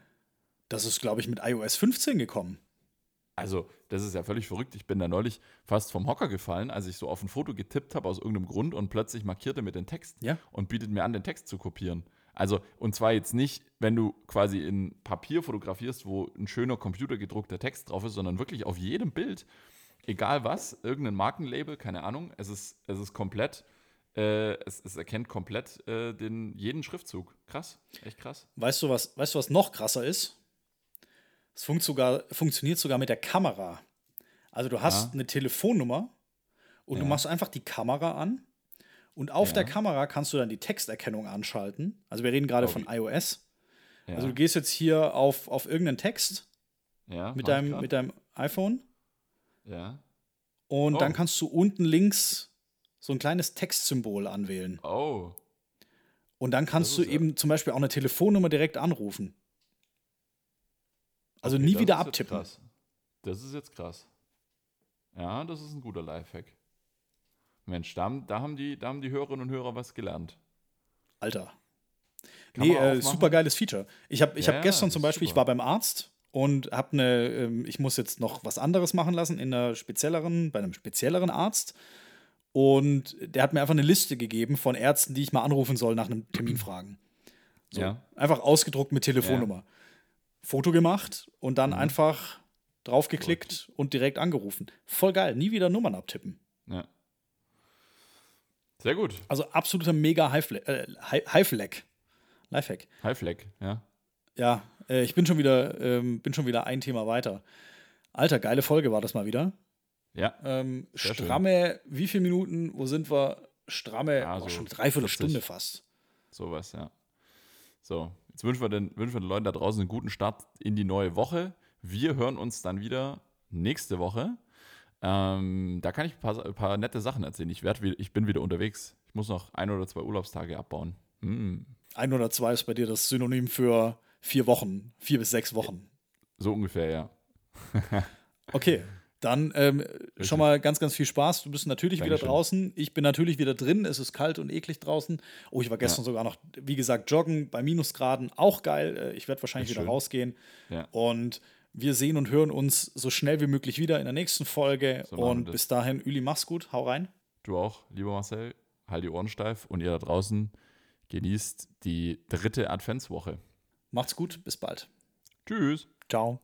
Das ist, glaube ich, mit iOS 15 gekommen. Also, das ist ja völlig verrückt. Ich bin da neulich fast vom Hocker gefallen, als ich so auf ein Foto getippt habe aus irgendeinem Grund und plötzlich markierte mit den Text Ja. und bietet mir an, den Text zu kopieren. Also, und zwar jetzt nicht, wenn du quasi in Papier fotografierst, wo ein schöner computergedruckter Text drauf ist, sondern wirklich auf jedem Bild, egal was, irgendein Markenlabel, keine Ahnung, es ist, es ist komplett, äh, es, es erkennt komplett äh, den, jeden Schriftzug. Krass, echt krass. Weißt du, was, weißt du, was noch krasser ist? Es funkt sogar, funktioniert sogar mit der Kamera. Also du hast Ja. eine Telefonnummer und du Ja. machst einfach die Kamera an und auf Ja. der Kamera kannst du dann die Texterkennung anschalten. Also wir reden gerade Oh, von iOS. Ja, Also du gehst jetzt hier auf, auf irgendeinen Text ja, mit deinem, mit deinem iPhone Ja. und Oh. dann kannst du unten links so ein kleines Textsymbol anwählen. Oh, Und dann kannst du eben zum Beispiel auch eine Telefonnummer direkt anrufen. Also Okay, nie wieder abtippen. Krass. Das ist jetzt krass. Ja, das ist ein guter Lifehack. Mensch, da, haben- da, haben die, da haben die Hörerinnen und Hörer was gelernt. Alter. Kann nee, äh, super geiles Feature. Ich habe ich Ja, hab gestern zum Beispiel, ich super. war beim Arzt und habe eine, ähm, ich muss jetzt noch was anderes machen lassen in einer spezielleren, bei einem spezielleren Arzt. Und der hat mir einfach eine Liste gegeben von Ärzten, die ich mal anrufen soll nach einem Termin fragen. So, Ja. Einfach ausgedruckt mit Telefonnummer. Foto gemacht und dann Mhm. einfach draufgeklickt und direkt angerufen. Voll geil. Nie wieder Nummern abtippen. Ja. Sehr gut. Also absoluter mega Highfle- äh, Hi- Highfleck. Lifehack. Highfleck, ja. Ja, äh, ich bin schon wieder, ähm, bin schon wieder ein Thema weiter. Alter, geile Folge war das mal wieder. Ja. Ähm, Sehr schön. stramme, wie viele Minuten? Wo sind wir? Stramme, Ja, so schon dreiviertel 40. Stunde fast. Sowas, ja. So, jetzt wünschen wir, den, wünschen wir den Leuten da draußen einen guten Start in die neue Woche. Wir hören uns dann wieder nächste Woche. Ähm, da kann ich ein paar, ein paar nette Sachen erzählen. Ich, werd, ich bin wieder unterwegs. Ich muss noch ein oder zwei Urlaubstage abbauen. Hm, Ein oder zwei ist bei dir das Synonym für vier Wochen, vier bis sechs Wochen. so ungefähr, ja. [LAUGHS] Okay, dann ähm, schon mal ganz, ganz viel Spaß. Du bist natürlich wieder Dankeschön. draußen. Ich bin natürlich wieder drin. Es ist kalt und eklig draußen. Oh, ich war gestern sogar noch, wie gesagt, joggen bei Minusgraden. Auch geil. Äh, Ich werde wahrscheinlich wieder rausgehen. Ja. Und wir sehen und hören uns so schnell wie möglich wieder in der nächsten Folge. So und bis dahin, Üli, mach's gut. Hau rein. Du auch, lieber Marcel. Halt die Ohren steif und ihr da draußen genießt die dritte Adventswoche. Macht's gut. Bis bald. Tschüss. Ciao.